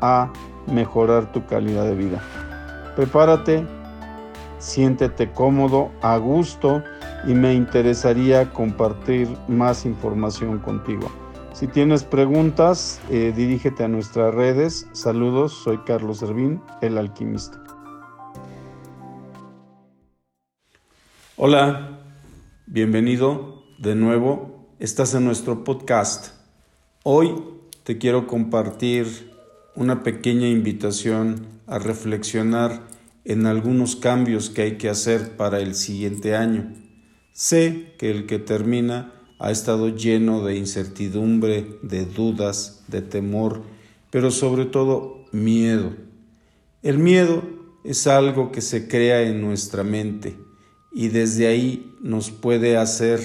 a mejorar tu calidad de vida. Prepárate, siéntete cómodo, a gusto y me interesaría compartir más información contigo. Si tienes preguntas, eh, dirígete a nuestras redes. Saludos, soy Carlos Servín, el alquimista. Hola, bienvenido de nuevo. Estás en nuestro podcast. Hoy te quiero compartir una pequeña invitación a reflexionar en algunos cambios que hay que hacer para el siguiente año. Sé que el que termina ha estado lleno de incertidumbre, de dudas, de temor, pero sobre todo miedo. El miedo es algo que se crea en nuestra mente y desde ahí nos puede hacer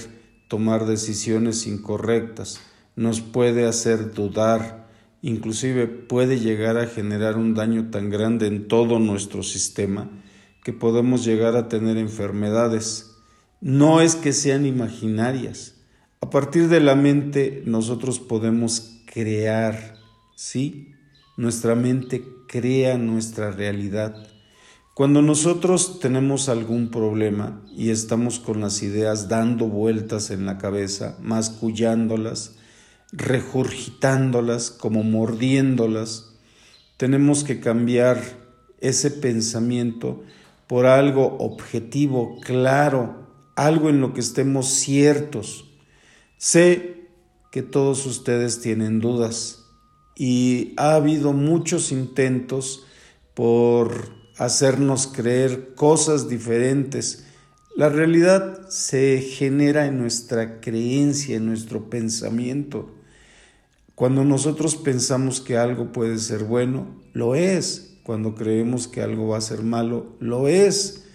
tomar decisiones incorrectas, nos puede hacer dudar, inclusive puede llegar a generar un daño tan grande en todo nuestro sistema que podemos llegar a tener enfermedades. No es que sean imaginarias. A partir de la mente nosotros podemos crear, ¿sí? Nuestra mente crea nuestra realidad. Cuando nosotros tenemos algún problema y estamos con las ideas dando vueltas en la cabeza, mascullándolas, regurgitándolas, como mordiéndolas. Tenemos que cambiar ese pensamiento por algo objetivo, claro, algo en lo que estemos ciertos. Sé que todos ustedes tienen dudas y ha habido muchos intentos por hacernos creer cosas diferentes la realidad se genera en nuestra creencia, en nuestro pensamiento. Cuando nosotros pensamos que algo puede ser bueno, lo es. Cuando creemos que algo va a ser malo, lo es.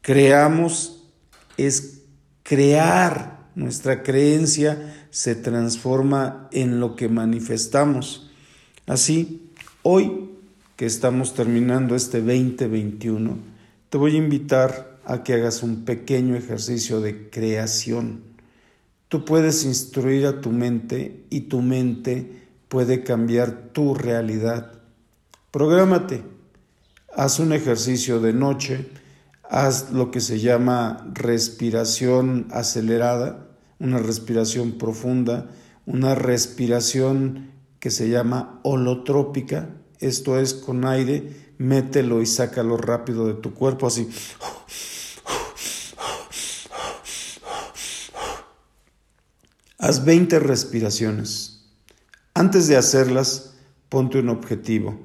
Creamos es crear. Nuestra creencia se transforma en lo que manifestamos. Así, hoy que estamos terminando este 2021, te voy a invitar a que hagas un pequeño ejercicio de creación. Tú puedes instruir a tu mente y tu mente puede cambiar tu realidad. Prográmate, haz un ejercicio de noche, haz lo que se llama respiración acelerada, una respiración profunda, una respiración que se llama holotrópica, esto es con aire, mételo y sácalo rápido de tu cuerpo así. Haz 20 respiraciones. Antes de hacerlas, ponte un objetivo.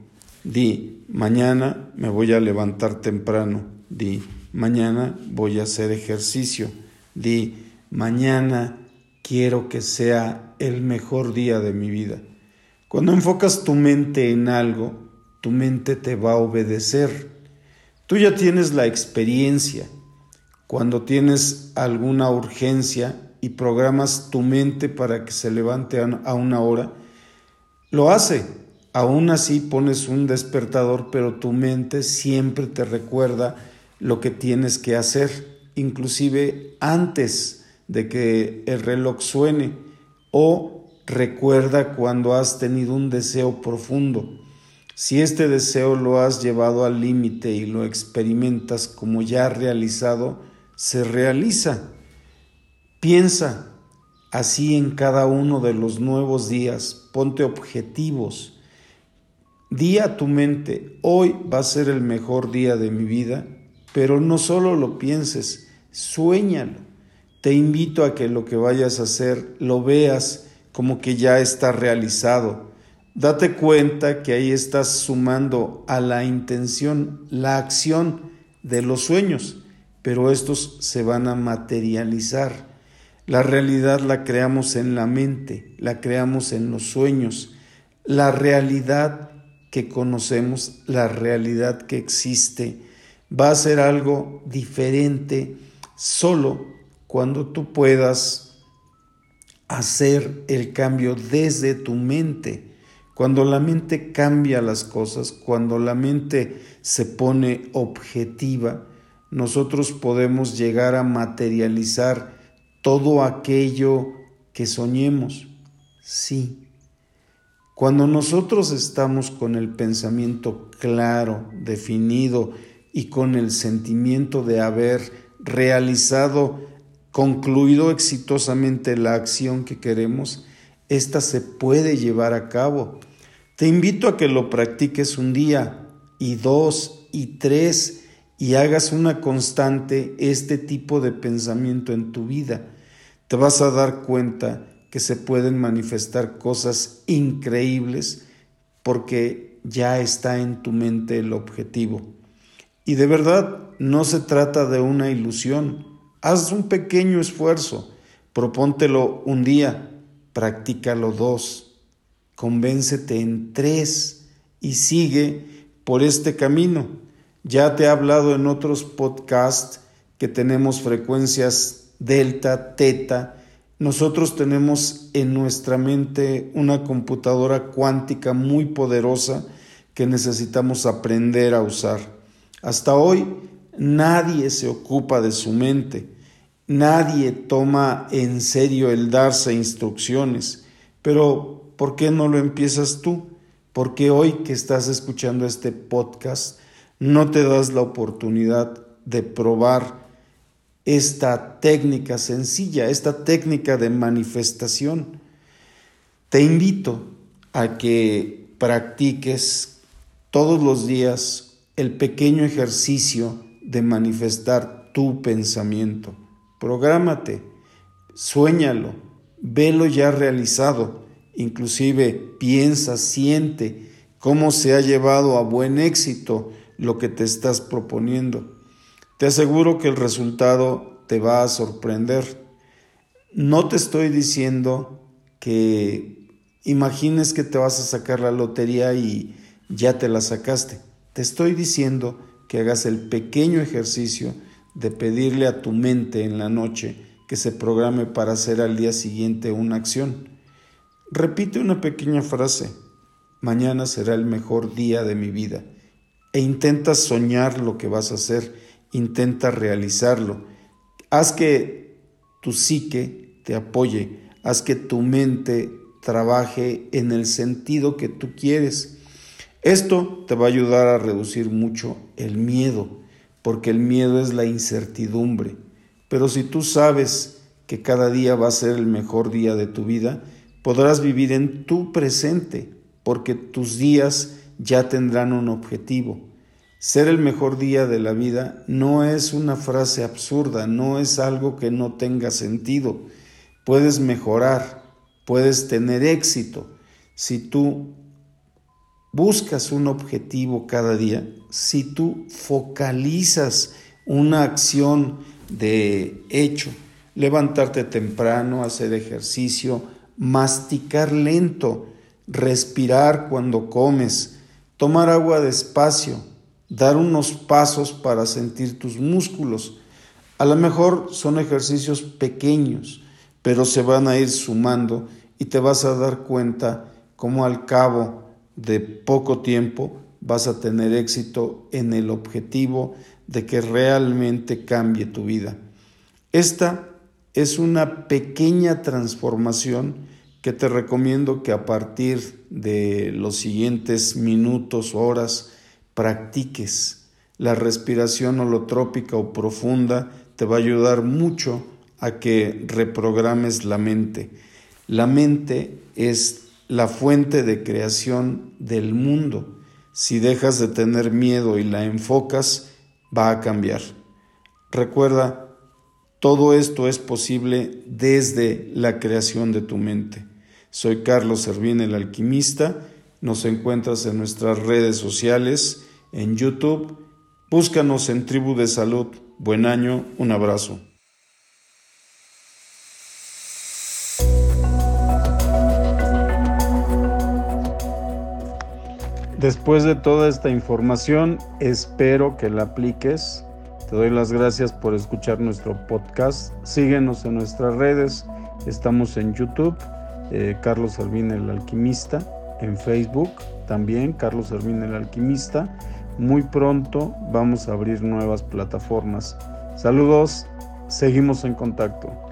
Di, mañana me voy a levantar temprano. Di, mañana voy a hacer ejercicio. Di, mañana quiero que sea el mejor día de mi vida. Cuando enfocas tu mente en algo, tu mente te va a obedecer. Tú ya tienes la experiencia. Cuando tienes alguna urgencia, y programas tu mente para que se levante a una hora, lo hace. Aún así pones un despertador, pero tu mente siempre te recuerda lo que tienes que hacer, inclusive antes de que el reloj suene o recuerda cuando has tenido un deseo profundo. Si este deseo lo has llevado al límite y lo experimentas como ya realizado, se realiza. Piensa así en cada uno de los nuevos días, ponte objetivos. Di a tu mente, hoy va a ser el mejor día de mi vida, pero no solo lo pienses, suéñalo. Te invito a que lo que vayas a hacer lo veas como que ya está realizado. Date cuenta que ahí estás sumando a la intención la acción de los sueños, pero estos se van a materializar. La realidad la creamos en la mente, la creamos en los sueños. La realidad que conocemos, la realidad que existe, va a ser algo diferente solo cuando tú puedas hacer el cambio desde tu mente. Cuando la mente cambia las cosas, cuando la mente se pone objetiva, nosotros podemos llegar a materializar todo aquello que soñemos. Sí. Cuando nosotros estamos con el pensamiento claro, definido y con el sentimiento de haber realizado, concluido exitosamente la acción que queremos, esta se puede llevar a cabo. Te invito a que lo practiques un día y dos y tres y hagas una constante este tipo de pensamiento en tu vida. Te vas a dar cuenta que se pueden manifestar cosas increíbles porque ya está en tu mente el objetivo. Y de verdad no se trata de una ilusión. Haz un pequeño esfuerzo, propóntelo un día, practícalo dos, convéncete en tres y sigue por este camino. Ya te he hablado en otros podcasts que tenemos frecuencias delta, teta. Nosotros tenemos en nuestra mente una computadora cuántica muy poderosa que necesitamos aprender a usar. Hasta hoy nadie se ocupa de su mente, nadie toma en serio el darse instrucciones, pero ¿por qué no lo empiezas tú? Porque hoy que estás escuchando este podcast no te das la oportunidad de probar esta técnica sencilla, esta técnica de manifestación. Te invito a que practiques todos los días el pequeño ejercicio de manifestar tu pensamiento. Prográmate, suéñalo, velo ya realizado, inclusive piensa, siente cómo se ha llevado a buen éxito lo que te estás proponiendo. Te aseguro que el resultado te va a sorprender. No te estoy diciendo que imagines que te vas a sacar la lotería y ya te la sacaste. Te estoy diciendo que hagas el pequeño ejercicio de pedirle a tu mente en la noche que se programe para hacer al día siguiente una acción. Repite una pequeña frase. Mañana será el mejor día de mi vida e intenta soñar lo que vas a hacer, intenta realizarlo. Haz que tu psique te apoye, haz que tu mente trabaje en el sentido que tú quieres. Esto te va a ayudar a reducir mucho el miedo, porque el miedo es la incertidumbre. Pero si tú sabes que cada día va a ser el mejor día de tu vida, podrás vivir en tu presente, porque tus días ya tendrán un objetivo. Ser el mejor día de la vida no es una frase absurda, no es algo que no tenga sentido. Puedes mejorar, puedes tener éxito si tú buscas un objetivo cada día, si tú focalizas una acción de hecho, levantarte temprano, hacer ejercicio, masticar lento, respirar cuando comes, tomar agua despacio, dar unos pasos para sentir tus músculos. A lo mejor son ejercicios pequeños, pero se van a ir sumando y te vas a dar cuenta cómo al cabo de poco tiempo vas a tener éxito en el objetivo de que realmente cambie tu vida. Esta es una pequeña transformación que te recomiendo que a partir de los siguientes minutos, horas, practiques. La respiración holotrópica o profunda te va a ayudar mucho a que reprogrames la mente. La mente es la fuente de creación del mundo. Si dejas de tener miedo y la enfocas, va a cambiar. Recuerda, todo esto es posible desde la creación de tu mente. Soy Carlos Servín, el alquimista. Nos encuentras en nuestras redes sociales, en YouTube. Búscanos en Tribu de Salud. Buen año, un abrazo. Después de toda esta información, espero que la apliques. Te doy las gracias por escuchar nuestro podcast. Síguenos en nuestras redes. Estamos en YouTube, eh, Carlos Servín el Alquimista, en Facebook también, Carlos Servín el Alquimista. Muy pronto vamos a abrir nuevas plataformas. Saludos, seguimos en contacto.